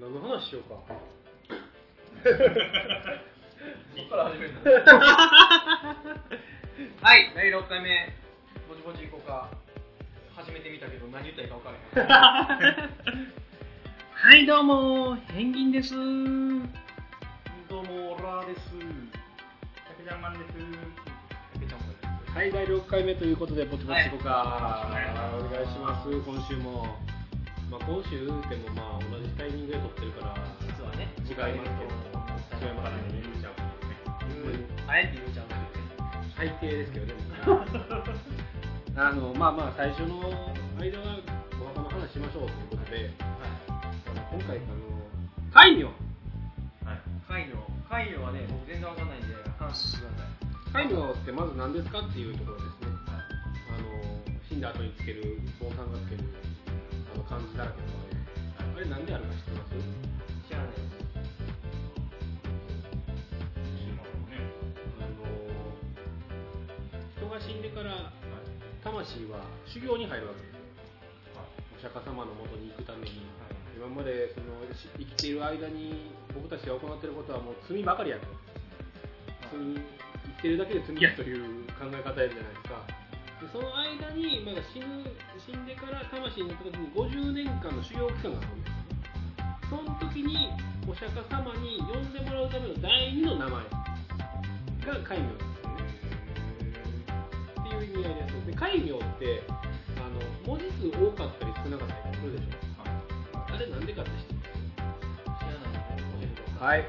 何の話しようか。そこから始めるんだはい、第6回目、ぼちぼち行こうか。初めて見たけど、何言ったらいいか分からへん。はい、どうも、ペンギンです。どうも、オラです。竹ちゃんマンです。竹ちゃんもです。はい、第6回目ということで、ぼちぼち行こうか。はいお願いします、今週も。まあ、今週でも、まあ、同じタイミングで撮ってるから、実はね、違いますけど、違いますね、ゆうちゃん。あえて言うちゃうんだ最低ですけどね。あのまあまあ最初の間はお墓の話しましょうということで、あの今回あの戒名はい。貝の、貝のはね、僕全然わかんないんで、話してください。戒名ってまず何ですかっていうところですね。あの死んだ後につける坊さんがつけるあの漢字だらけのあれあれなんであるか知ってます？知らないです。あ人が死んでから魂は修行に入るわけですよ。お釈迦様のもとに行くために。今までその生きている間に僕たちが行っていることはもう罪ばかりやと罪生きてるだけで罪やという考え方やじゃないですかでその間にまだ死ぬ死んでから魂に行った時に50年間の修行期間があるんですよねその時にお釈迦様に呼んでもらうための第二の名前が戒名ですよねっていう意味合いですで戒名ってあの文字数多かったり少なかったりするでしょあれなんでかって知って知らないです。ますはい。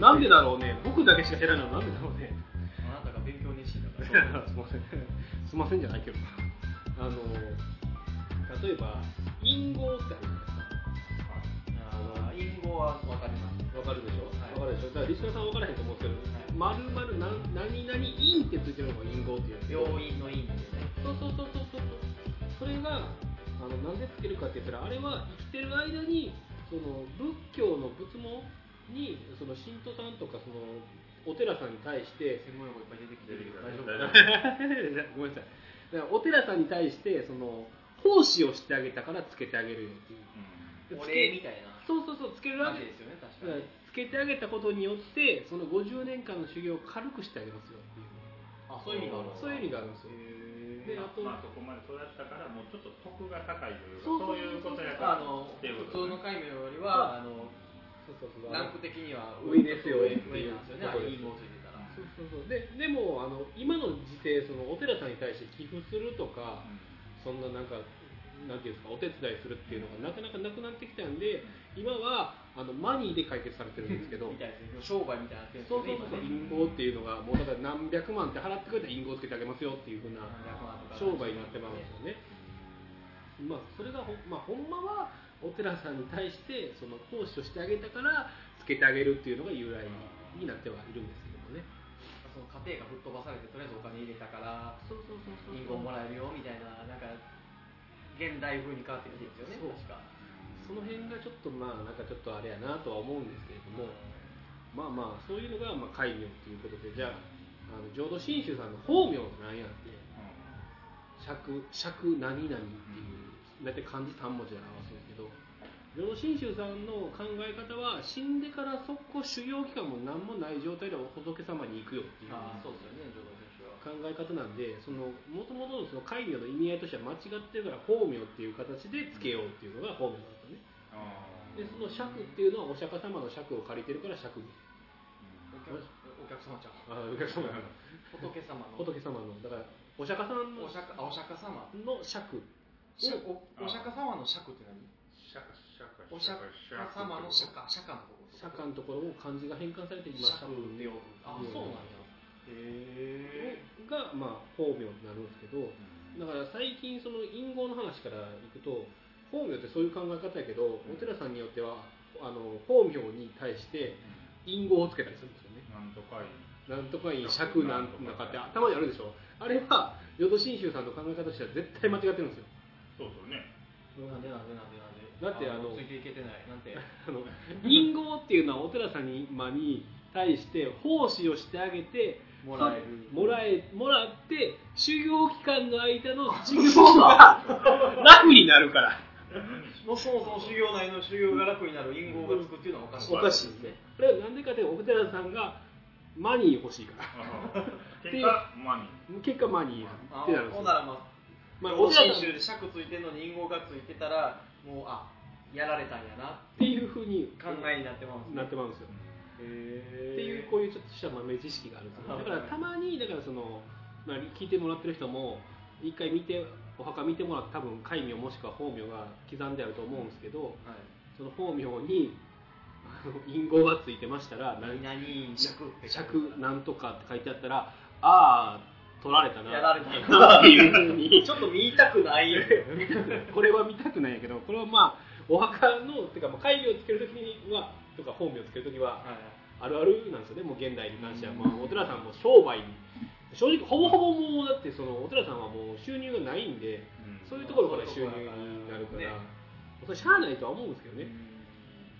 なんでだろうね。僕だけしか知らないのなんでだろうね。あなたが勉強熱心だから。すいません。すいませんじゃないけど。あの、例えば、隠語ってあるじゃないですか。あー隠語はわかります。わかるでしょ？はいわかるでしょ？だからリスナーさんわからへんと思うけど、まるまる何々陰ってついてるのが隠語っていうんですけど病院の院でね。そうそうそうそうそうそれがあのなんでつけるかって言ったらあれは生きてる間にその仏教の仏門にその信徒さんとかそのお寺さんに対して専門用語いっぱい出てきてる大て丈る夫 ごめんなさい。だからお寺さんに対してその奉仕をしてあげたからつけてあげるよっていう。お礼みたいな。そうそうそうつけるわけですよね、確だかに。つけてあげたことによってその50年間の修行を軽くしてあげますよっていう。あ、そういう意味があるんですか。そういう意味があるんですよ。であとまあ、そこまで育ったから、もうちょっと得が高いというか、そういうことやから、あのっていう普ことね。通の戒名よりは、あのランク的には上ですよ上っていう上なんですよね、あことですれ、隠語ついてたら。そうそうそう。ででもあの今の時世そのお寺さんに対して寄付するとかそんななんかなんていうんですかお手伝いするっていうのがなかなかなくなってきたんで今はあのマニーで解決されてるんですけどみたいですね商売みたいになってるんですそうよね、そう。そう今ね。隠語っていうのがもうだから何百万って払ってくれたら隠語をつけてあげますよっていうふうな商売になってまうんですよね。まあ、それがほ,、まあ、ほんまはお寺さんに対してその奉仕をしてあげたからつけてあげるっていうのが由来になってはいるんですけどもね。その家庭が吹っ飛ばされて、とりあえずお金入れたから、そうそうそうそう隠語もらえるよみたいな、なんか、現代風に変わってきてるんですよね、確か。その辺がちょっとまあなんかちょっとあれやなとは思うんですけれども、まあまあそういうのがまあ戒名っていうことでじゃああの浄土真宗さんの法名って何やって釈釈何々っていう大体漢字3文字で表すんですけど浄土真宗さんの考え方は死んでから速攻修行期間も何もない状態で仏様に行くよっていう。考え方なんでその元々のその戒名の意味合いとしては間違ってるから法名っていう形でつけようっていうのが法名なんですよねでその釈っていうのはお釈迦様の釈を借りてるから釈お客お客様ちゃん。あお客様が仏様の。仏様のだからお釈迦さんのお釈迦様。の釈釈おお釈迦様の釈って何？お釈迦様の釈迦、釈迦のところ。釈迦のところを漢字が変換されて今釈って呼ぶ。あ、そうなんや。へえ。がまあ法名になるんですけどだから最近その隠語の話からいくと法名ってそういう考え方やけどお寺さんによってはあの法名に対して隠語をつけたりするんですよねなんとかいい。なんとかいい釈なんとかってたまにあるでしょあれは淀真宗さんの考え方としては絶対間違ってるんですよそうそうね。なんでなんでなんでなんで。だってあのついていけてない。なんて。あの隠語っていうのはお寺さんに,、まあ、に対して奉仕をしてあげてもらえるそもらえもらって修行期間の間の修行が楽になるからもそもそも修行内の修行が楽になる隠語がつくっていうのはおかしい。おかしいですねこれはなんでかというとお寺さんがマニー欲しいから結果マニ結果マニーあってなるんですよほんならまあ、まあ、同お寺さんっ心宗で尺ついてんのに隠語がついてたら、もう、あ、やられたんやな、ていうふうに考えになってます、なってまうんですよ。へっていうこういうちょっとした豆知識があるんですよ。だからたまにだからその、まあ、聞いてもらってる人も一回見てお墓見てもらって多分戒名もしくは法名が刻んであると思うんですけどはい。その法名に隠語がついてましたら何々尺尺なんとかって書いてあったらああ取られたな。やられたな。っていうふうに。ちょっと見たくない。これは見たくないんやけどこれはまあお墓のっていうかまあ戒名をつけるときにはとか法名をつけるときはあるあるなんですよね。もう現代に関しては、まあ、お寺さんも商売に正直ほぼほぼもうだってそのお寺さんはもう収入がないんでそういうところから収入になるから、ねそれしゃあないとは思うんですけどね、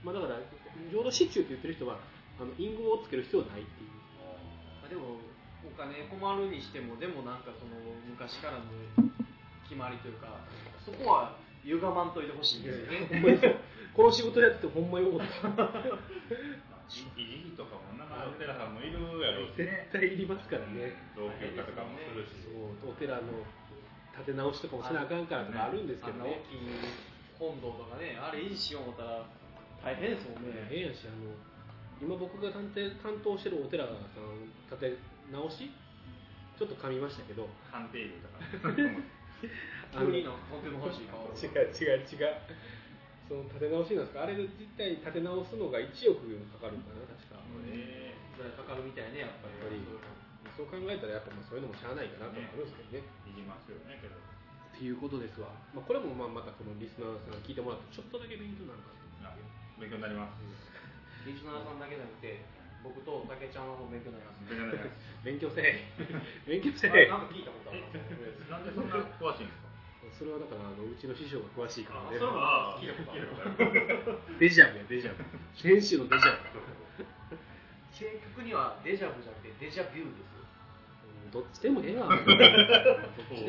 まあ、だから浄土真宗って言ってる人はあの隠語をつける必要はないっていう。まあでもお金困るにしてもでもなんかその昔からの決まりというかそこは歪まんといてほしいんですよね。ほんまにそうこの仕事やっててほんまに思った維持とかもなんかお寺さんもいるやろうし絶ね対いりますからね。老朽化とかもするし。そうお寺の建て直しとかもせなあかんからとかあるんですけど本堂とかねあれ維持しよう思ったら大変ですもんね。変やしあの今僕が担当してるお寺さん建て直し？ちょっと噛みましたけど。判定医とか。あの違う違う違う。その建て直しなんですか？あれ自体建て直すのが1億かかるんかな？確か、えそれかかるみたいねやっぱり。やっぱりそう考えたらやっぱまあそういうのもしゃあないかなとはあるんですけどね。ーいりますよねけど。っていうことですわ、まあ、これもまあまたこのリスナーさんが聞いてもらってちょっとだけ勉強になるかあ勉強になります。リスナーさんだけじゃなくて僕と竹ちゃんはもう勉強になります。勉強になります勉強せえ。勉強せえ。あなんか聞いたことあるな。なんでそんな詳しいんですか？それはだからあのうちの師匠が詳しいからね。あそうあ聞いたことある。デジャブやデジャブ。先週のデジャブ。正確にはデジャブじゃなくてデジャビューですうんどっちでもええわ。どっちで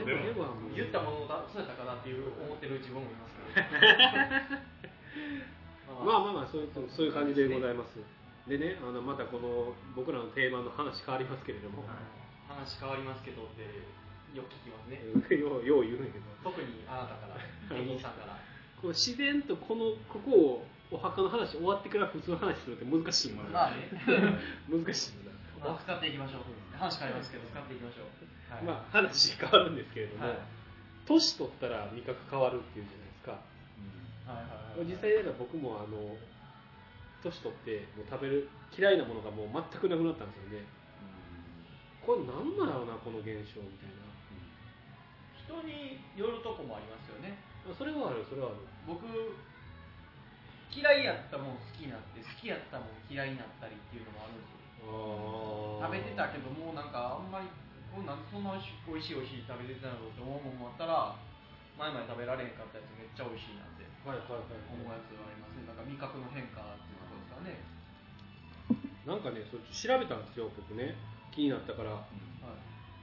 もええわ言ったものだそうやったかなっていう思ってる自分もいますから。まあまあまあそういうそういう感じでございますでねあのまたこの僕らの定番の話変わりますけれども、話変わりますけどってよく聞きますね。ようよう言うんやけど。特にあなたから 芸人さんから。この自然とこのここをお墓の話終わってから普通の話するって難しいもんまあね。難しいもんな。まあ使っていきましょう話変わりますけど使っていきましょう。はい。まあ話変わるんですけれども、はい。年取ったら味覚変わるっていうじゃないですか。はいはいはい実際だから僕もあの年取ってもう食べる嫌いなものがもう全くなくなったんですよね。これなんだろうなこの現象みたいな。人によるとこもありますよね。あそれはあるそれはある。僕嫌いやったもん好きになって好きやったもん嫌いになったりっていうのもあるんですよ。あ食べてたけどもうなんかあんまりこんでそんなおいしいおいしい食べてたのって思うもんもあったら前々食べられへんかったやつめっちゃおいしいなってはいはいはい。思うやつがありますね。なんか味覚の変化っていうところですからね。なんかねそれ調べたんですよ僕ね。気になったから。はい。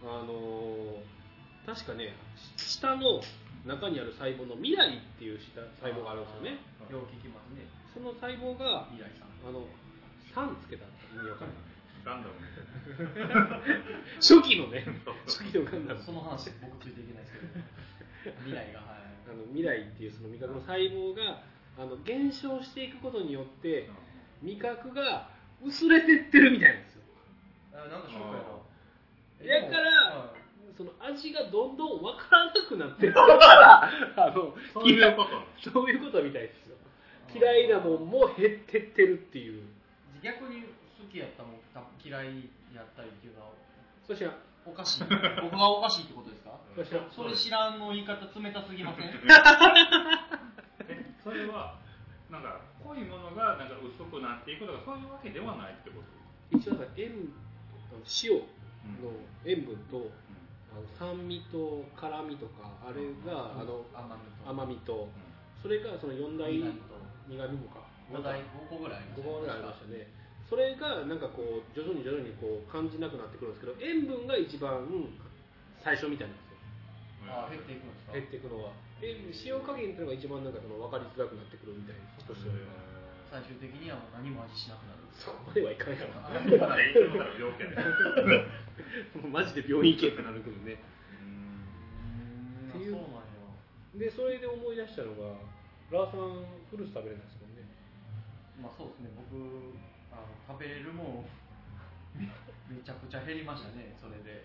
あのー確かねし下の中にある細胞の未来っていう下細胞があるんですよね。よう聞きますね。その細胞が未来さん。あの3つけたって意味わかんない。ガンダムね。初期のね。初期のガンダム。その話僕ついていけないですけど。未来がはいあの未来っていうその味覚の細胞があの減少していくことによって味覚が薄れてってるみたいなんですよ。あなんかショックやなだからはいその味がどんどん分からなくなってる。からあのそういうこと。そういうことみたいですよ。嫌いなもんも減ってってるっていう。逆に好きやったもんた嫌いやったりっていうのは。そしておかしい。僕がおかしいってことですか？それ知らんの言い方冷たすぎません？えそれはなんか濃いものがなんか薄くなっていくとかそういうわけではないってこと？一応塩塩の塩分とあの酸味と辛みとかあれがあの甘みと。甘みとそれがその4大苦味と。か。5台5個ぐらいありま5した個ぐらいありましたねそれがなんかこう徐々に徐々にこう感じなくなってくるんですけど塩分が一番最初みたいなんですよ。あ減っていくんですか？減っていくのは。え塩加減っていうのが一番なんかその分かりづらくなってくるみたいな。ことしてる最終的にはもう何も味しなくなる。そこまではいかんやろまだ一緒だったら病気やねもう マジで病院行けってなるけどね。うん。っていう。そうなんや。でそれで思い出したのがラーさんフルーツ食べれないですもんね。まあそうですね。僕あの食べれるもん。めめちゃくちゃ減りましたねそれで。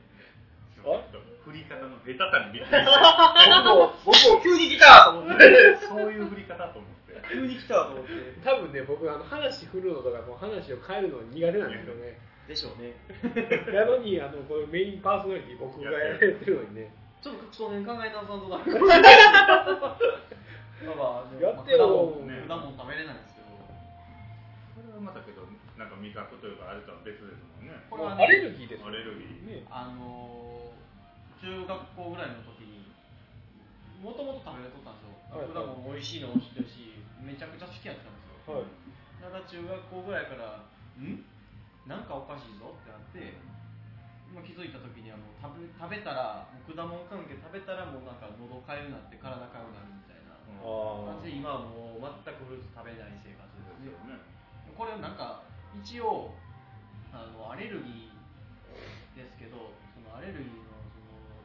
あ？振り方の下手さにびっくりして僕も僕も急に来たと思って。そういう振り方と思って。急に来たと思って。多分ね僕あの話振るのとかもう話を変えるの苦手なんですよね。でしょうね。なのにあのこのメインパーソナリティ僕がやられてるのにね。ちょっと少年考え直さんとなるまあまあでもやってよ。まあ果物果物食べれないんですけどそれはまたけどなんか味覚というかあれとは別ですもんね。これはアレねルギーですアレルギー。ね。あのー中学校ぐらいの時にもともと食べれとったんですよ。はい果物美味しいのも知ってるしめちゃくちゃ好きやったんですよ。はい。ただ中学校ぐらいからん？なんかおかしいぞってなって、まあ、気づいた時にあの食べ食べたら果物関係食べたらもうなんか喉かゆくなって体かゆくなるみたいな。あ感じで今はもう全くフルーツ食べない生活ですですよね。これなんか一応あのアレルギーですけどそのアレルギーの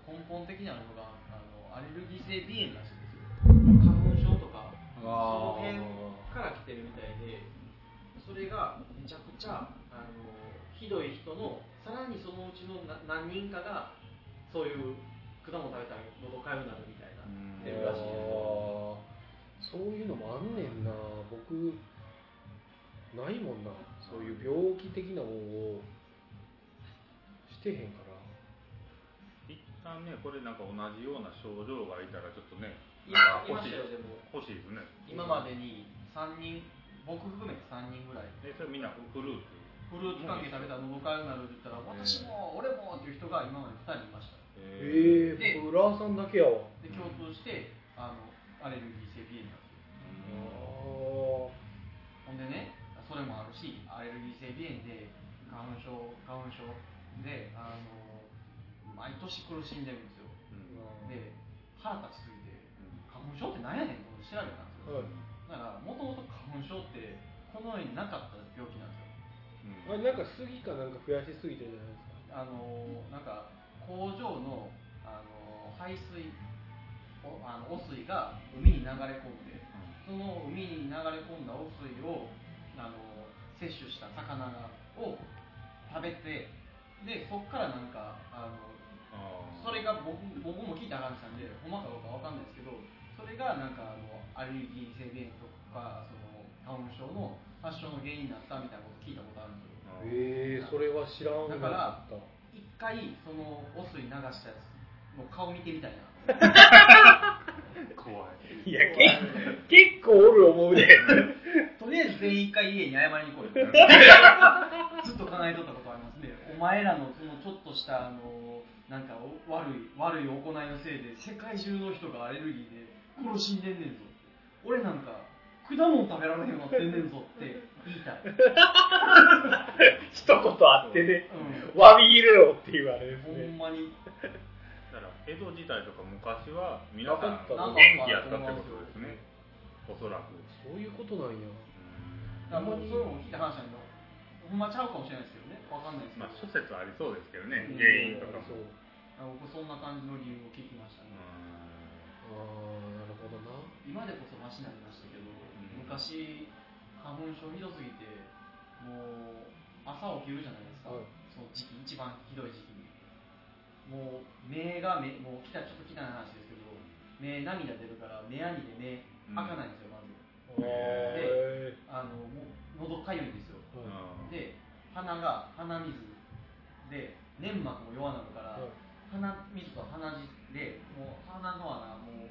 その根本的なのがあのアレルギー性鼻炎らしいんですよ。花粉症とかその辺から来てるみたいでそれがめちゃくちゃあのひどい人のさらにそのうちのな何人かがそういう果物食べたら喉かゆくなるみたいなうん。出るらしいです。そういうのもあんねんな。僕ないもんなそういう病気的なもんをしてへんから。一旦ねこれなんか同じような症状がいたらちょっとね今いま欲しい。したよでも。欲しいですね。今までに3人僕含めて3人ぐらい。えそれみんなフルーツ？フルーツ関係食べたら喉かゆくなるって言ったら私も俺もっていう人が今まで2人いました。えええ僕ラーさんだけやわ。で共通してあのアレルギー性鼻炎なんですよ。ほあんでねそれもあるしアレルギー性鼻炎で花粉症花粉症であの毎年苦しんでるんですよ。うん。で腹立ちすぎて花粉症って何やねんって調べたんですよ。はい。だからもともと花粉症ってこの世になかった病気なんですよ。あれなんか杉かなんか増やしすぎてるじゃないですか。あのなんか工場のあの排水おあの汚水が海に流れ込んでその海に流れ込んだ汚水をあの摂取した魚がを食べてでそこからなんかあのそれが僕僕も聞いた話なんでほんまかどうかわかんないですけどそれがなんかあのアレルギー性鼻炎とかその花粉症の発症の原因になったみたいなこと聞いたことあるんですよ。あーええそれは知らんだから一回その汚水流したやつの顔見てみたいな怖い。いや結構おる思うで。とりあえず全員一回家に謝りに来い。ずっと考えとったことありますね。お前らのそのちょっとしたあのなんかお悪い悪い行いのせいで世界中の人がアレルギーで苦しんでんねんぞ俺なんか果物食べられへんようになってんねんぞって言いたい、一言あってね。う詫び入れろっていうあれですん、ほねんまに江戸時代とか昔は皆さんなかった。元気やったってことですね。おそらく。そういうことなんや。だからもうそういうのも聞いた話なんでほんまちゃうかもしれないですけどね。わかんないですけど、まあ諸説ありそうですけどね。うん。原因とかも。そう。あ僕そんな感じの理由を聞きましたね、ああなるほどな。今でこそマシになりましたけど、ん昔花粉症ひどすぎてもう朝起きるじゃないですか、はいその時期一番ひどい時期にもう目が目もう来たちょっと汚い話ですけど目涙出るから目やにで目開かないんですよまず。へあのもう喉かゆいんですよ。で鼻が鼻水で粘膜も弱なるから、はい鼻水と鼻血でもう鼻の穴もう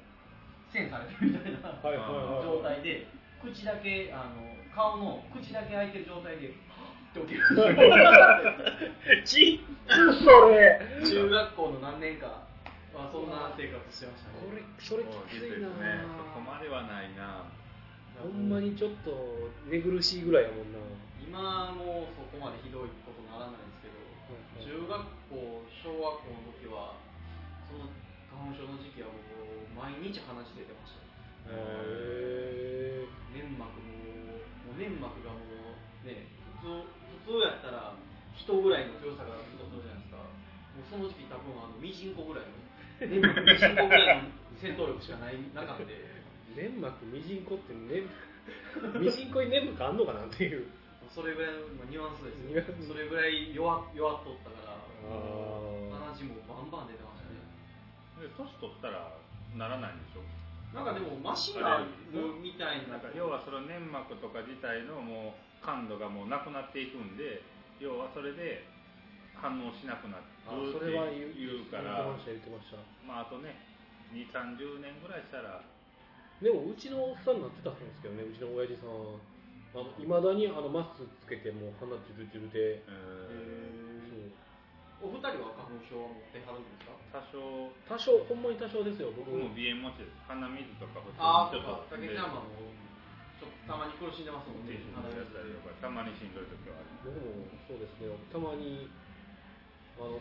栓されてるみたいな状態で口だけあの顔の口だけ開いてる状態ではっって起きるち。っそれ。中学校の何年かはそんな生活してましたね。これそれきついなそうですね。そこまではないな。ほんまにちょっと寝苦しいぐらいやもんな。今もうそこまでひどいことならないですけど中学校小学校の時はその花粉症の時期はもう毎日鼻血出てました。へ粘膜ももう粘膜がもうね普通普通やったら人ぐらいの強さがあるとするじゃないですか。もうその時期多分あのミジンコぐらいの粘膜。ミジンコぐらいの戦闘力しかないなかったんで。粘膜ミジンコって粘ミジンコに粘膜あんのかなっていう。それぐらいのまあニュアンスですニュアンス。それぐらい弱弱っとったからあ鼻血もバンバン出てましたね。で年取ったらならないんでしょ？なんかでもマシンがあるみたいな。なんか要はその粘膜とか自体のもう感度がもうなくなっていくんで要はそれで反応しなくなるあってそれは言う言うからました言ってました。まああとね2 3 0年ぐらいしたらでもうちのおっさんになってたんですけどねうちの親父さん。いまだにあのマスクつけてもう鼻チュルチュルで。お二人は花粉症は持ってはるんですか？多少。多少ほんまに多少ですよ僕。僕も鼻炎持ちです。鼻水とか普ああ通そうか。竹ちにちょっとゃんはもうちょっとたまに苦しんでますもんね。たりとかたまにしんどい時はある僕もそうですね。たまにあの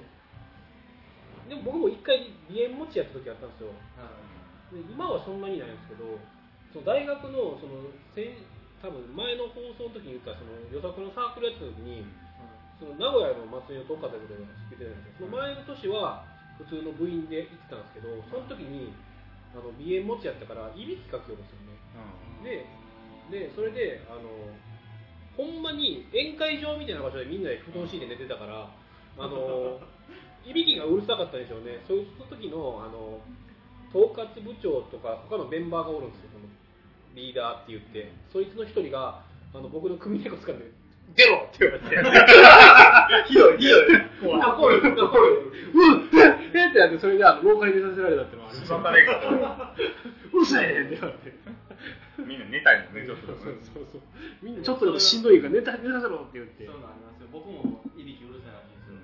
でも僕も一回鼻炎持ちやった時あったんですよ。はい。で今はそんなにないんですけどその大学のその先多分前の放送の時に言ったその予測のサークルやった時にその名古屋の祭りの東海で言ってたんですけどその前の年は普通の部員で行ってたんですけどその時にあの鼻炎持ちやったからいびきかきよるんですよね。ででそれであのほんまに宴会場みたいな場所でみんなで布団敷いて寝てたからあの いびきがうるさかったんでしょうね。そういう時のあの統括部長とか他のメンバーがおるんですよ。このリーダーって言って。そいつの一人があの僕の組猫掴んで「出ろ!」って言われて。ひどいひどい。怖い。怖い怖い怖いうんえってなってそれであの廊下に寝させられたってのはありましたうるさいって言われて。みんな寝たいのねちょっとそうそうそう。みんなちょっとでもしんどいから寝た寝させろって言って。そういうのありますよ。僕もいびきうるさいらしいんで。すよ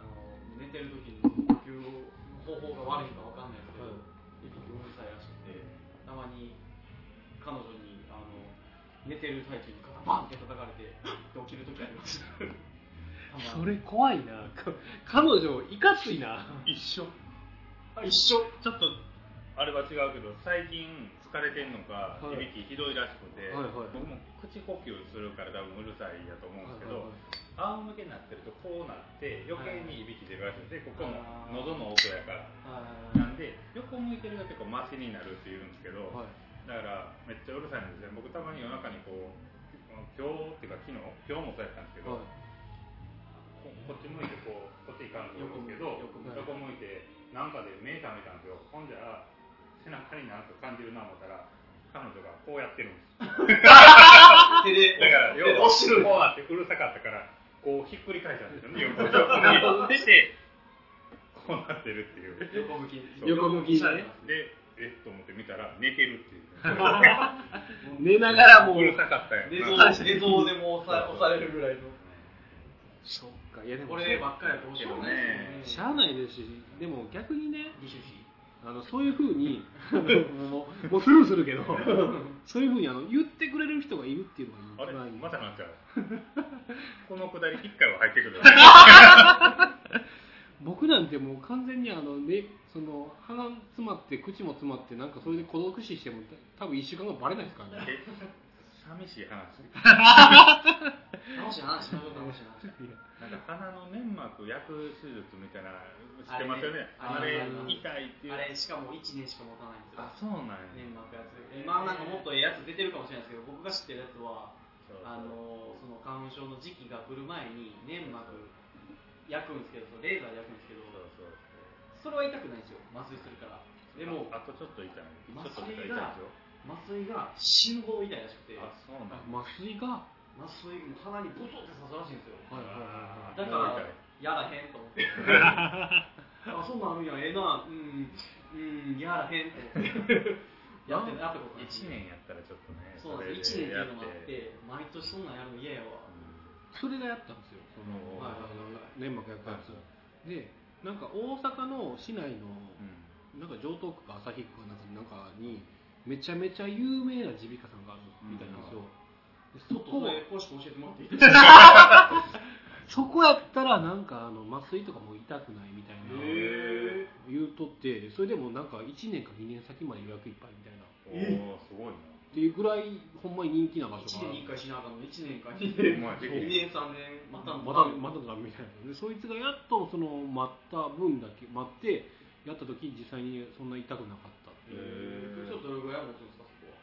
あの寝てる時に呼吸方法が悪いかわかんないですけど、いびきうるさいらしくてたまに彼女に寝てる最中に肩バンって叩かれて起きる時あります。それ怖いな。か彼女いかついな。一緒。あ一緒。ちょっとあれは違うけど最近疲れてんのか、はい。いびきひどいらしくて、はいはい。僕も口呼吸するから多分うるさいやと思うんですけど、は仰向けになってるとこうなって余計にいびき出るらしくてここも喉の奥やから。はいなんで横向いてるが結構マシになるって言うんですけど、はいだからめっちゃうるさいんですよ僕たまに夜中にこう今日っていうか昨日今日もそうやったんですけど、はい。ここっち向いてこうこっち行かんと思うんですけど横向いて。横向いてなんかで目覚めたんですよ。ほんじゃ背中になんか感じるな思ったら彼女がこうやってるんです。だから要はこうなってうるさかったからこうひっくり返したんですよね。横横にしてこうなってるっていう。横向き。横向きでえっ？と思って見たら寝てるっていう。寝ながらもう。うるさかったやん。寝相寝相でも押さ押されるぐらいの。そっか。いやでもこればっかりはどうしようもないですしゃあないですしでも逆にねあのそういうふうにもうもうスルーするけどそういうふうにあの言ってくれる人がいるっていうのあれが一番いい。またなっちゃう。このくだり一回は入ってくる 僕なんてもう完全にあの、ね、その鼻詰まって口も詰まってなんかそれで孤独死しても多分1週間後バレないですからね。え寂しい話？楽しい話楽しい話なんか鼻の粘膜焼く手術みたいな知ってますよねああれ痛いっていうあれしかも1年しか持たないんですよあそうなんや粘膜やつ今なんかもっとええやつ出てるかもしれないですけど僕が知ってるやつはそうあのその花粉症の時期が来る前に粘膜焼くんですけどレーザーで焼くんですけどそうそう。それは痛くないんですよ。麻酔するから。でもああとちょっと痛い。麻酔が麻酔が死ぬほど痛いらしくて。あそうなん麻酔が麻酔鼻にブトって刺すらしいんですよ。はいはいはいだからやらへんと思って。あそんなんあるん。やええな。うんうんやらへんと思って。やってやったことない。1年やったらちょっとねそうなんです。1年っていうのもあって。毎年そんなんやるの嫌やわそれがやったんですよ。その、はいはいはい粘膜焼くやつでなんか大阪の市内のうん。なんか城東区か旭区かなんかなんかにめちゃめちゃ有名な耳鼻科さんがあるみたいなんですよ、そそこれ詳しく教えてもらっていいですか？そこやったらなんかあの麻酔とかも痛くないみたいなへ言うとってそれでもなんか1年か2年先まで予約いっぱいみたいな。おすごいなていうぐらいほんまに人気な場所1が年に1回しなあかんの1年か2年お前2年3年またまたまただみたいなでそいつがやっとその待った分だけ待ってやった時実際にそんな痛くなかったっていう。へちょっとどれぐらい持つんですかそこは。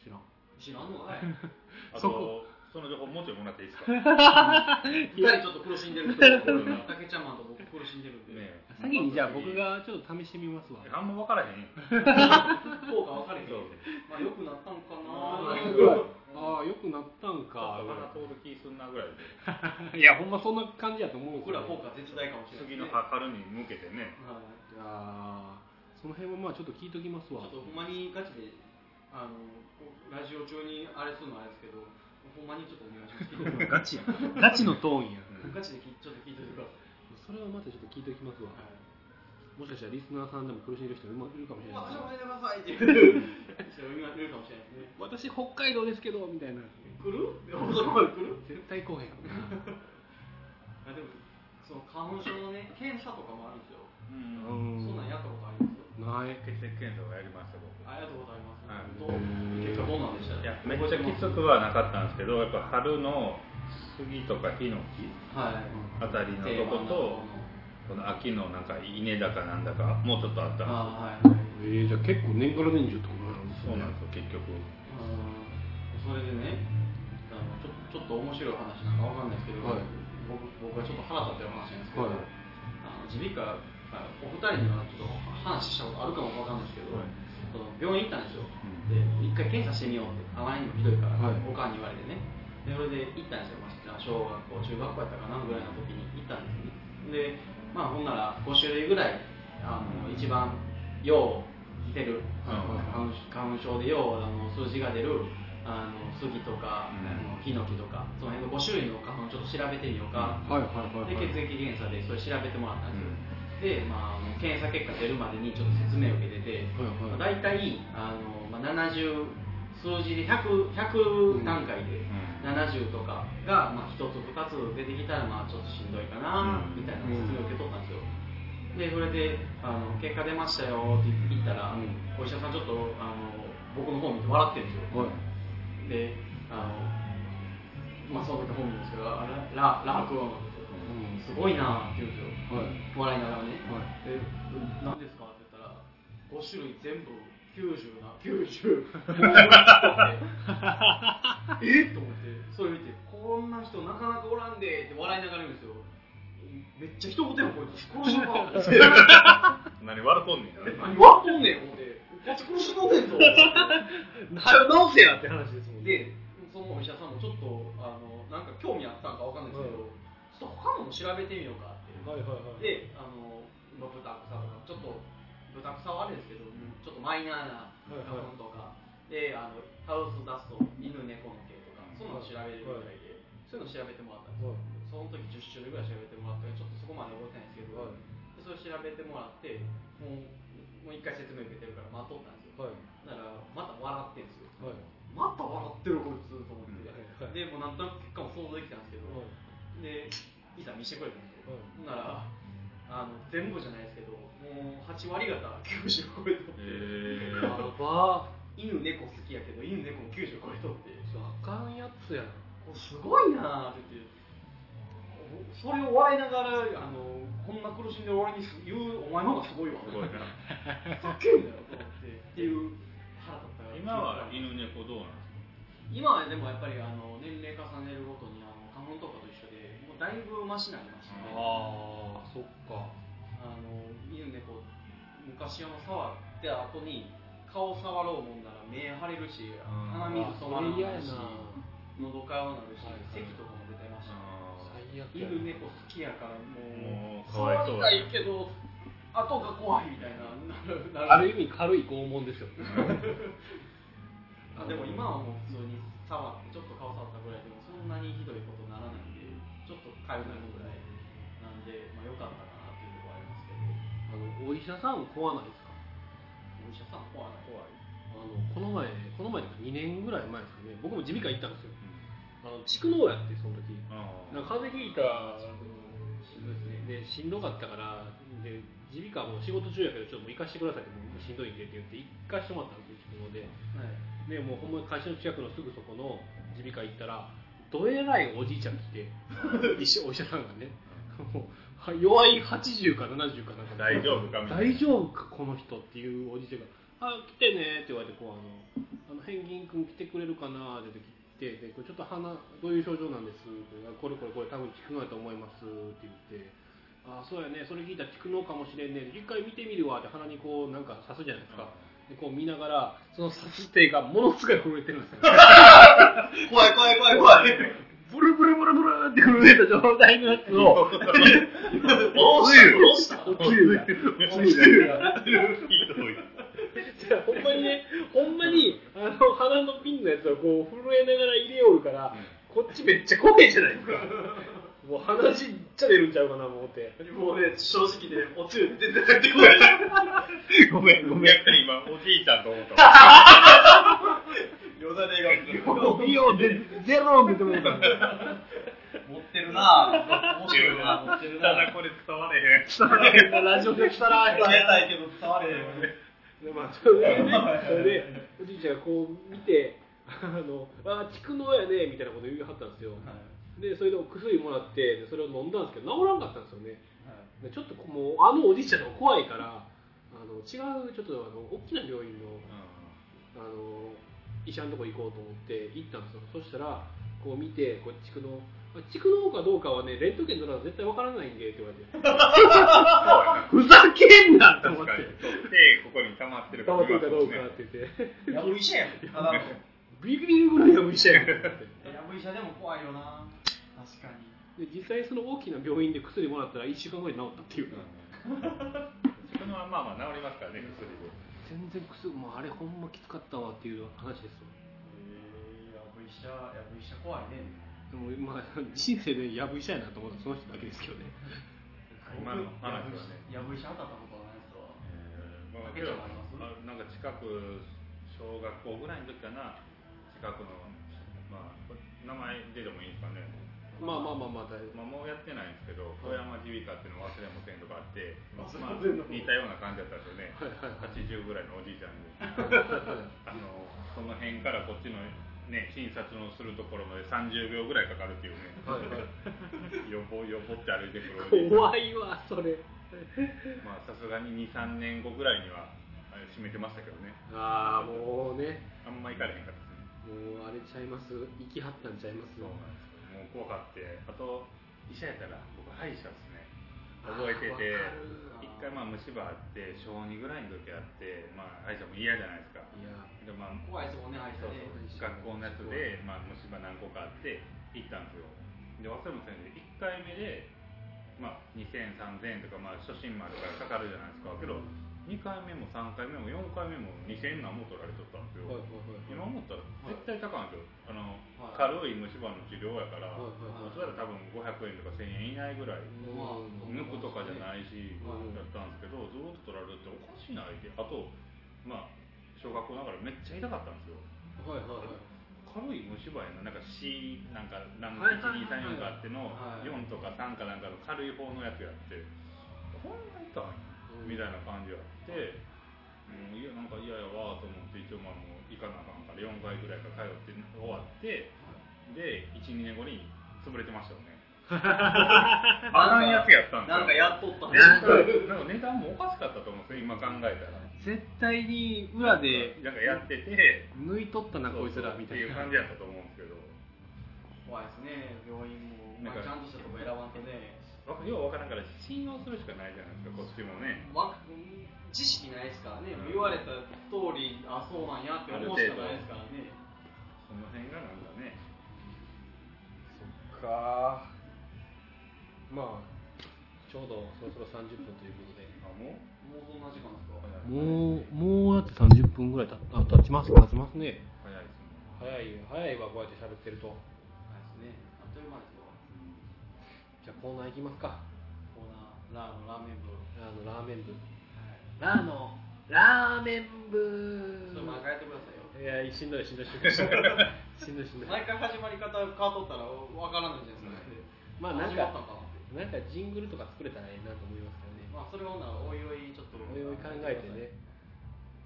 知らん。知らんのかい。あ そこ。とその情報もうちょいもらっていいですか？二人ちょっと苦しんでる人おるな竹ちゃんマンと僕苦しんでるんで、ね先にじゃあ僕がちょっと試してみますわ。あんま分からへん効果分かれへんまあ良くなったんかな？あああよくなったんか。鼻通る気すんなぐらいで。いやほんまそんな感じやと思う僕よら効果絶大かもしれない次の春に向けてね。はい。いやーその辺はまあちょっと聞いときますわ。ちょっとほんまにガチであのラジオ中にあれするのはあれですけどほんまにちょっとお願いします。ガチやガチのトーンやガチできちょっと聞いておいてくださそれはまたちょっと聞いときますわ。もしかしたらリスナーさんでも苦しんでる人いるいるかもしれない私もやめてくださいって言う人いるかもしれない。ですね私北海道ですけどみたいな。来る？絶対来へん あでもその花粉症のね検査とかもあるんですよ、うんうん。そんなんやったことあります？ない。血液検査をやりました僕あやったことあります、はい。どう結果どうなんでした？いやめっちゃきつくはなかったんですけどやっぱ春の杉とかヒノキはい。あたりのとことこの秋のなんか稲だかなんだかもうちょっとあったんあはいはい。えー、じゃあ結構年から年中ってことなんですですよそうねなんですよ結局。それでねあのちょちょっと面白い話なんかわかんないですけど、はい。僕僕がちょっと腹立ってる話なんですけど、はい。あの耳鼻科あお二人にはちょっと話したことあるかもわかんないですけど、はい。その病院行ったんですよ、ん。で一回検査してみようってあまりにもひどいから、はい。おかんに言われてね。でそれで行ったんですよ、まあ、小学校中学校やったかなぐらいの時に行ったんですね。でまあほんなら5種類ぐらいあの一番よう出る。花粉症でようあの数字が出るあの杉とか、うん。あのヒノキとかその辺の5種類の花粉ちょっと調べてみようか、はいはいはいはい。で血液検査でそれ調べてもらったんですよ、で、まあ、検査結果出るまでにちょっと説明を受けてて、はいはい。まあ、大体あの、まあ、70数字で 100, 100段階でうん。70とかが、まあ、1つ2つ出てきたらまあちょっとしんどいかなうん。みたいな説明を受け取ったんですよ。でそれであの「結果出ましたよ」って言ったら、うん。お医者さんちょっとあの僕の方見て笑ってるんですよ、はい。であのまあその時本名ですけどラララークロうん。すごいなって言うんですよ。はい笑い。ながらね、はい。で何ですか？って言ったら5種類全部90な90 え？っと思って。それ見てこんな人なかなかおらんでって笑いながら言うんですよ。めっちゃ一言やんこいつ。殺しのかって何笑っとんねん。な何笑っとんねん思って。こっち殺しのんねんぞ直せやって話ですもんでそのお医者さんもちょっとあのなんか興味あったんかわかんないですけど、ちょっと他のも調べてみようかってはいはいはい。で、あの、まあ、豚草とか、ちょっと、豚草はあれですけど、ちょっとマイナーな花粉とか、で、あの、ハウスダスト、犬猫の毛とか、そんなの調べれるぐらいで、そういうの調べてもらったんですよ。その時10種類ぐらい調べてもらったけど、ちょっとそこまで覚えてないんですけど、はい。でそれ調べてもらって、もう、もう一回説明受けてるから待っとったんですよ。はい。だから、また笑ってんですよ。はい。また笑ってるこいつと思って、でもうなんとなく結果も想像できたんですけど、でいざ見せてくれたんですよ、はいほんならあの全部じゃないですけどもう8割方90超えと。って、えやば犬猫好きやけど犬猫も90超えとって。あかんやつやなこれすごいなって言って。それを笑いながらあのこんな苦しんでる俺に言うお前の方がすごいわ。すごいな。ふざけんなよと思って。っていう腹立った今は犬猫どうなん今はでもやっぱりあの年齢重ねるごとにあの花粉とかとだいぶマシになりましたね。ああそっか。あの犬猫昔あの触って後に顔触ろうもんなら目腫れるしうん。鼻水止まらないしあ喉かゆなるしはいはい咳とかも出てましたね。最悪や犬猫好きやからもう触りたいけど後が怖いみたいななるなる。ある意味軽い拷問ですよ。あでも今はもう普通に触ってちょっと顔触ったぐらいでもそんなにひどいことならないちょっとかゆくなるぐらいなんで、まあ、よかったかなっていうところはありますけど。あのお医者さん怖ないですか？お医者さん怖い。怖いあのこの前この前というか2年ぐらい前ですかね。僕も耳鼻科行ったんですよ。あの蓄膿やってその時。なんか風邪ひいたでしんどかったからで耳鼻科も仕事中やけどちょっともう行かしてくださいってもうしんどいんでって言って行かしてもらったんですよで。でもうほんまに会社の近くのすぐそこの耳鼻科行ったらどえらいおじいちゃん来て。医者お医者さんがね。もうは弱い80か70かなんか。大丈夫かみたいな。大丈夫かこの人っていうおじいちゃんが「あ来てね」って言われてこうあの「あのペンギン君来てくれるかな」って言ってでちょっと鼻どういう症状なんです？これこれこれ多分蓄膿だと思いますって言って「あそうやね。それ聞いたら蓄膿かもしれんね。一回見てみるわ」って鼻にこうなんか刺すじゃないですか。でこう見ながらその刺す手がものすごい震えてるんですよ 怖い怖い怖い怖い。ブルブルブルブルって震えた状態のやつを。どうしたどうしたおつゆほんまにね、ほんまにあの鼻のピンのやつをこう震えながら入れよる。から、こっちめっちゃ怖いじゃないですか。もう鼻血っちゃ出る。んちゃうかな思って。もうね、正直で、おつゆ出て帰ってこない。ごめんごめん。逆に今おじいちゃんと思ったよだれが美容でゼロ出てもうた。持ってるなぁ。面白いな持ってるなただこれ伝われへん伝わらへんラジオで伝わらへん伝えたいけど伝われへん。でまあ、それでね、それで、おじいちゃんがこう見て、あの、あ、蓄膿やね、みたいなこと言いはったんですよ。で、それでお薬もらって、それを飲んだんですけど、治らんかったんですよね。でちょっともうあのおじいちゃんが怖いからあの違うちょっとあの大きな病院のあの医者のとこ行こうと思って行ったんですよ。そしたらこう見てこう蓄膿あ蓄膿かどうかはねレントゲン取らないと絶対わからないんでって言われて。ふざけんなと思って。確かに。取ってここに溜まってる溜まってるかどうか見って言って。やぶ医者やん。ビビるぐらいやぶ医者やん。ってぶ医者でも怖いよな。確かに。で実際その大きな病院で薬もらったら1週間後に治ったっていう。そのまままあ治りますからね薬で全然薬もうあれほんまきつかったわっていう話ですよえー、やぶ医者、やぶ医者怖いね。でもまあ人生でやぶ医者やなと思ったらその人だけですけどね。今の話はね。やぶ医者当たったことはないですわ。まあ、かけちゃんもありますあなんか近く小学校ぐらいの時かな。近くのまあ名前出てもいいですかねまあまあまあまあ大丈夫。まあ、もうやってないんですけど、富山耳鼻科っていうの忘れもせんとかあって、まあ似たような感じだったんですよね、はいはいはい。80ぐらいのおじいちゃんで、あのその辺からこっちの、ね、診察のするところまで30秒ぐらいかかるっていうね、はいはい。よぼよぼって歩いてくる怖いわそれ。まあさすがに2、3年後ぐらいには閉めてましたけどね、ああもうね。あんま行かれへんかったですね。もうあれちゃいます？生きはったんちゃいます？そうなんです。よもう怖かってあと医者やったら僕歯医者ですね。覚えてて一回まあ虫歯あって小2ぐらいの時あってまあ歯医者も嫌じゃないですか。いやでまあ怖いですもんね、歯医者ね。学校のやつで、まあ、虫歯何個かあって行ったんですよ。で忘れもせんで1回目で、まあ、2000、3000とか、まあ、初心者からかかるじゃないですか。けど2回目も3回目も4回目も2000何も取られとったんですよ、はいはいはい今思ったら絶対高いんですよ、あのはい軽い虫歯の治療やから、はいはいそしたら多分500円とか1000円以内ぐらいまあ抜くとかじゃないし、はいだったんですけどずっと取られるっておかしいなって。あとまあ小学校ながらめっちゃ痛かったんですよ。はいはいはい軽い虫歯やななんか C なんか何はいはいはい1234があってのはい4とか3かなんかの軽い方のやつやってこんな痛いみたいな感じやって、うん、いやなんか嫌やわと思って一応まあもう行かなあかんから4回ぐらいから通って終わってで12年後に潰れてましたよね あかんやつやったんですよなんかやっとったね。なんかなんか値段もおかしかったと思うんですよ今考えたら絶対に裏でなんかやってて抜いとったなこいつらみたいっていうな感じやったと思うんですけど怖いですね、病院も。まあ、ちゃんとしたとこ選ばんとね。わかようわからんから信用するしかないじゃないですかこっちもね。わ知識ないですからね、言われた通り、あ、そうなんやって思うしかないですからね。その辺がなんかね。そっか。まあちょうどそろそろ30分ということで。あもう？もうそんな時間ですか？もうもうだって30分ぐらいたあ経ちます経ちますね。早いですね。早い早いわこうやって喋ってると。はいですね。あっという間ですゃあコーナー行きますか。コーナー、ラーのラーメン部。あのラーメン部。はい。ラーのラーメン部。それ毎回やってくださいよ。いやしんどいしんどいしんどい。しんどい しんどい。毎回始まり方変わっとったらわからないじゃないですか。まあなんかったんかなんかジングルとか作れたらええなと思いますけどね。まあそれをなおいおいちょっとおいおい考えてね。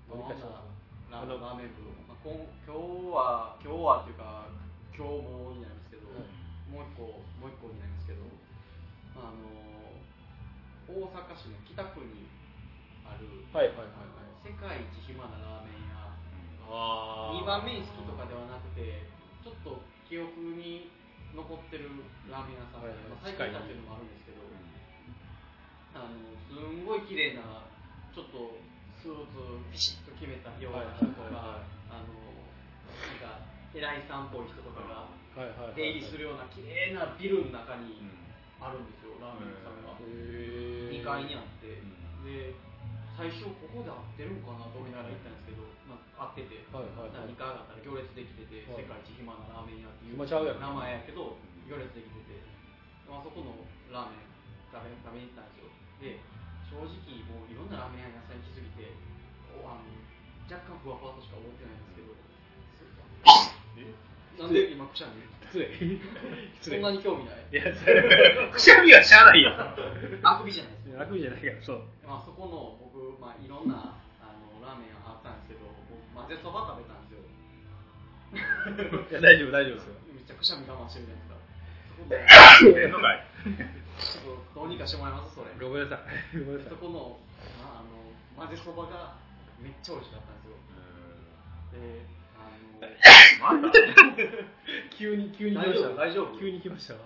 どうにかーメンラーメン部、まあ、今日は今日はっていうか今日もになりますけど、はい。もう一個もう一個になりますけどあの大阪市の北区にある、はいはいはい。はい世界一暇なラーメン屋。あ2番目に好きとかではなくてちょっと記憶に残ってるラーメン屋さんで、はいはい。まあ、最近行ったっていうのもあるんですけど、あのすんごい綺麗なちょっとスーツビシッと決めたような人とか、あのなんか偉いさんっぽい人とかがはいはいはい出入りするような綺麗なビルの中にあるんですよラーメン屋さんが、へー。2階にあって、で最初ここで合ってるんかなと思いながら行ったんですけど、まあ、合ってて、はいはいはい。2階上がったら行列できてて、はい。世界一暇なラーメン屋っていう名前やけど行列できてて、まあそこのラーメン食べ食べに行ったんですよ。で正直もういろんなラーメン屋さんに来すぎておあの若干ふわふわとしか思ってないんですけどなんで今くしゃみ？失礼。失礼。そんなに興味ない？いやそれくしゃみはしゃあないよ。あくびじゃないです楽じゃないからそう。まあ、そこの僕、まあ、いろんなあのラーメンあったんですけど僕混ぜそば食べたんですよ。いや大丈夫大丈夫。ですよめっちゃくしゃみ我慢してるじゃないですか。そこでええのかい。ちょっとどうにかしてもらいますそれ。ごめんなさい。ごめんなさい。そこの,、まあ、あの混ぜそばがめっちゃ美味しかったんですよ。で 急に急に来ました。大丈夫？大丈夫急に来ました。わ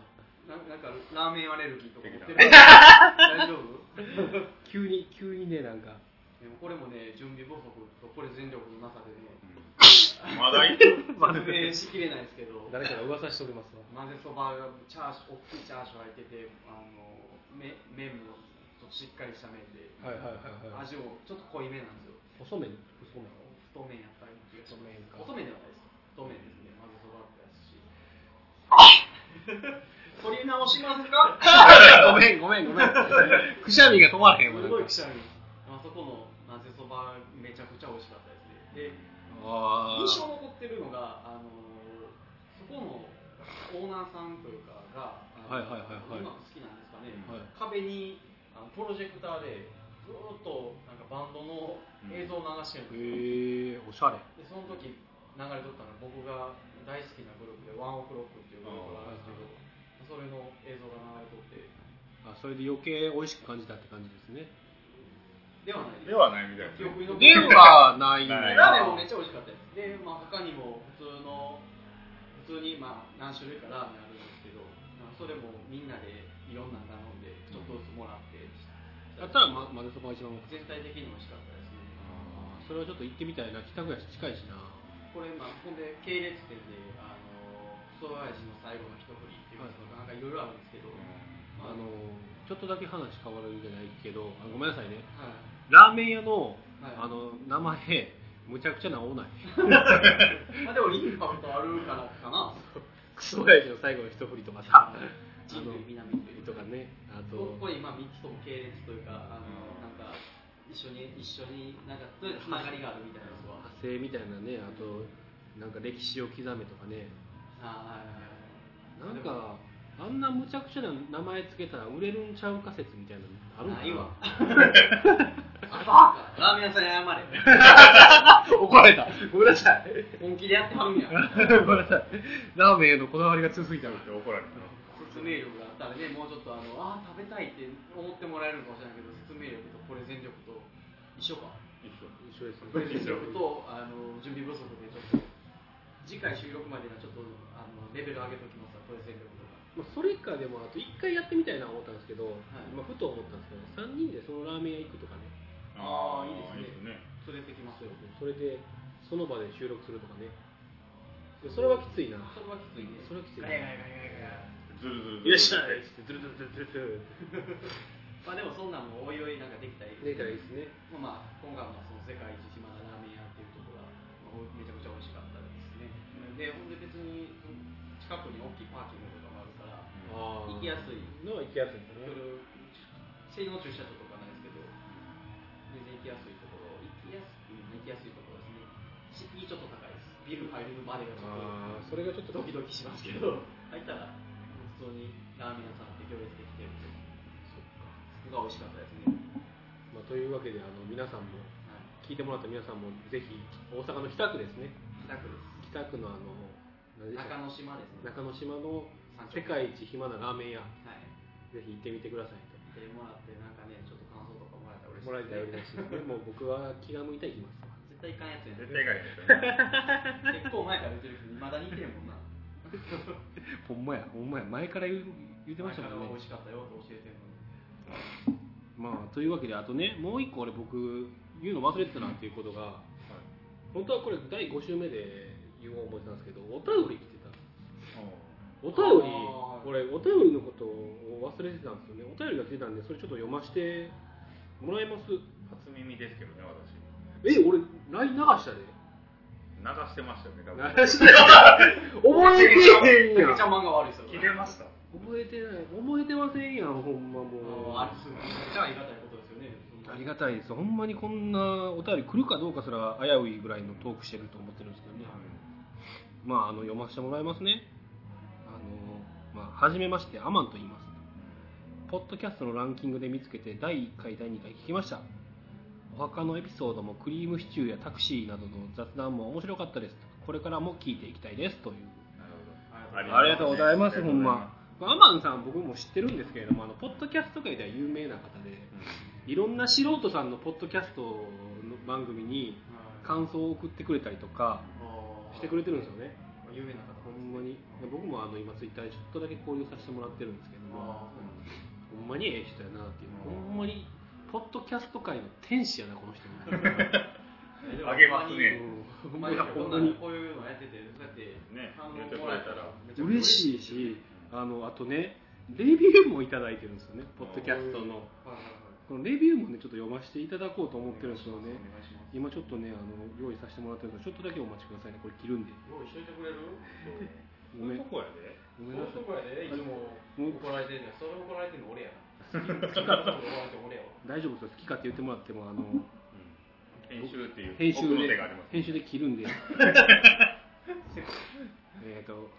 ななんかラーメンアレルギーとか持ってる。大丈夫？急に急にねなんか。でもこれもね準備不足とこれ全力のなさでね。まだいる。説明しきれないですけど誰かが噂しておりますわ。混ぜそばがチャーシュー大きいチャーシュー入っててあのめ麺もしっかりした麺で、はいはいはいはい。味もちょっと濃いめなんですよ。細麺？細麺太麺やったら気がします。太麺ではないです。太麺ですね。混ぜそばですし。取り直しますか？ごめんごめんごめん。くしゃみが止まらへんわすごいくしゃみ。あそこの混ぜそばめちゃくちゃ美味しかったですね。であ印象残ってるのがあのそこのオーナーさんというかがはいはいはいはい。音楽好きなんですかね、はい。壁にあのプロジェクターでずーっとなんかバンドの映像を流してるんですよ、へえおしゃれ。でその時流れとったのが僕が大好きなグループでワンオクロックっていうグループがあるんですけどそれの映像が流れとって。あそれで余計美味しく感じたって感じですね。ではないではないみたい記憶に残ではないないラーメンもめっちゃ美味しかったです。で、まあ、他にも普通の普通にまあ何種類かラーメンあるんですけど、まあ、それもみんなでいろんなの頼んでちょっとずつもらって、だったらま混ぜそばが一番全体的に美味しかったですね。あーそれはちょっと行ってみたいな。北区やし近いしな。これまあほんで系列店であのクソ親父の最後の一振りっていうのがなんかいろいろあるんですけど、あのちょっとだけ話変わるんじゃないけどあごめんなさいね。はいラーメン屋の,、はい。あの名前むちゃくちゃなおない。ま あでもインパクトあるからかな。クソ親父の最後の一振りとかさ あ人の類南っていうとかねあと。ここにまあ3つとも系列というかあのなんか一緒に一緒になんかとりあえずつながりがあるみたいな派生みたいなねあとなんか歴史を刻めとかね。あーはいはいはい。なんかあんなむちゃくちゃな名前つけたら売れるんちゃうか説みたいなのあるんかな？いわ。ラーメン屋さんに謝れ。怒られた。ごめんなさい。本気でやってはるんや。ごめんなさい。ラーメンへのこだわりが強すぎたって怒られた説明力があったらねもうちょっとあのあー食べたいって思ってもらえるかもしれないけど説明力とプレゼン力と一緒か？一緒。一緒ですプレゼン力とあの準備不足でちょっと次回収録までにはちょっとあのレベル上げときますわプレゼン力とか。まあ、それかでもあと1回やってみたいな思ったんですけど、い。まあ、ふと思ったんですけど3人でそのラーメン屋行くとかね。あーいいですね。連れてきますよ。それでその場で収録するとかね。でそれはきついな。それはきついね。それはきついないらっしゃいっつってズル。ズルズルズルまあでもそんなんもおいおいなんかできたりできたらいいですね。まあ今回はその世界一島なラーメン屋っていうところが、まあ、めちゃくちゃ美味しかったですね。でほんで別に近くに大きいパーキングとかもあるからあ行きやすい。のは行きやすいんですね専用駐車場とかないですけど全然行きやすいところ。行きやすい行きやすいところですね。敷居ちょっと高いです。ビル入るまでがちょっああそれがちょっととドキドキしますけど。入ったら普通にラーメン屋さんって行列できてるんでそこが美味しかったですね、まあ、というわけであの皆さんもはい、聞いてもらった皆さんもぜひ大阪の北区ですね。北区です。北区のあの中之島ですね。け中之島の世界一暇なラーメン屋。はい。ぜひ行ってみてくださいと。見てもらってなんかねちょっと感想とかもらえたらもらいたい嬉しい嬉しいでもう僕は気が向いたら行きますわ絶対行かんやつやん絶対がいいですよね。結構前から言ってるけど未だにいてるもんなほんまやほんまや。前から言う言ってましたもんね。美味しかったよって教えてるのにまあというわけであとねもう一個俺僕言うの忘れてたなっていうことが本当はこれ第5週目で言おう思ってたんですけどお便り来てたお便りこれお便りのことを忘れてたんですよね。お便りが来てたんでそれちょっと読ませてもらえます？初耳ですけどね私。え俺 LINE 流したで流してましたよね多分 流して覚えてへんやんめちゃ漫画悪いですよ切れました？覚えてない。覚えてませんやんほんまもう。あれすめっちゃありがたいことですよね。ありがたいです。ほんまにこんなお便り来るかどうかすら危ういぐらいのトークしてると思ってるんですけどね、まああの読ませてもらいますね。あのまあ初めましてアマンと言います。ポッドキャストのランキングで見つけて第1回第2回聞きました。お墓のエピソードもクリームシチューやタクシーなどの雑談も面白かったです。これからも聞いていきたいです。という。あありがとうございますほんま。アマンさん僕も知ってるんですけれどもあのポッドキャスト界では有名な方でいろんな素人さんのポッドキャストの番組に感想を送ってくれたりとかしてくれてるんですよね。有名な方ほんまに。僕もあの今ツイッターでちょっとだけ交流させてもらってるんですけど。もほんまにええ人やなっていう。ほんまにポッドキャスト界の天使やなこの人 あげますね。うんほこんなまに。こういうのやっててだってね反応言ってくもらえたら。嬉しいしあのあとねレビューもいただいてるんですよねポッドキャストの。このレビューもねちょっと読ませていただこうと思ってるんですよね。今ちょっとねあの用意させてもらってるんですけどちょっとだけお待ちくださいねこれ切るんで。用意しといてくれる？ごめん。ごめんなさい。もうん怒られてるねそれ怒られてるの俺やな大丈夫ですよ好きかって言ってもらってもあの編集っていう編集で編集で切るんで。えっと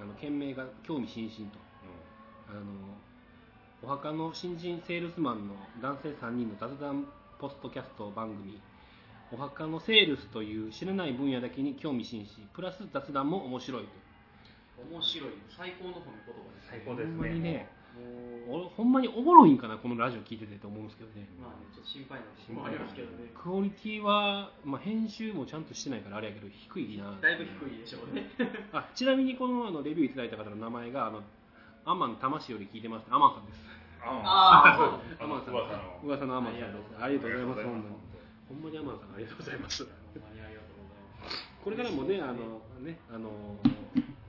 あの件名が興味津々と。あのお墓の新人セールスマンの男性3人の雑談ポストキャスト番組。お墓のセールスという知らない分野だけに興味津々プラス雑談も面白いと。面白い最高の褒め言葉です最高ですね。ほんまにねもうおほんまにおもろいんかなこのラジオ聞いててと思うんですけどね。まあねちょっと心配なところもありますけどねクオリティは、まあ、編集もちゃんとしてないからあれやけど低いな。だいぶ低いでしょうね。あちなみにこのあのレビューいただいた方の名前があのアマン魂より聞いてますアマンさんです。あああの噂の。噂のアマンさんです。ありがとうございますほんまにアマンさんありがとうございます。ほんまにありがとうございます。これからもねあのねあの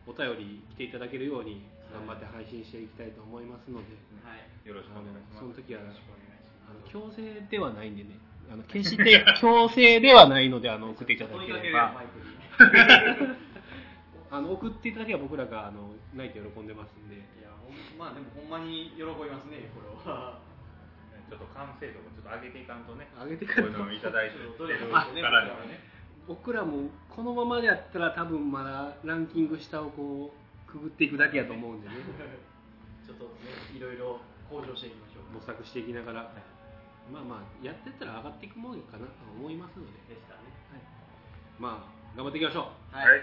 お便り来ていただけるように頑張って配信していきたいと思いますのではい。よろしくお願いします。その時はよろしくお願いしあの強制ではないんでね。あの 決して強制ではないのであの送っていただければ。あの送っていただければ僕らがあの泣いて喜んでますんで。いやほんまあでもほんまに喜びますねこれは。ね ちょっと完成度をちょっと上げていかんとね上げてこういうのをいただいてからね。僕らもこのままでやったら多分まだランキング下をこうくぐっていくだけやと思うんでね。ちょっとねいろいろ向上していきましょう。模索していきながら。まあまあやってったら上がっていくもんかなと思いますので。ですからねまあ頑張っていきましょう。はい、はい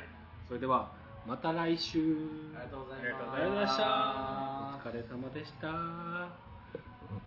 それではまた来週。ありがとうございありがとうます。ありがとうございました。お疲れ様でした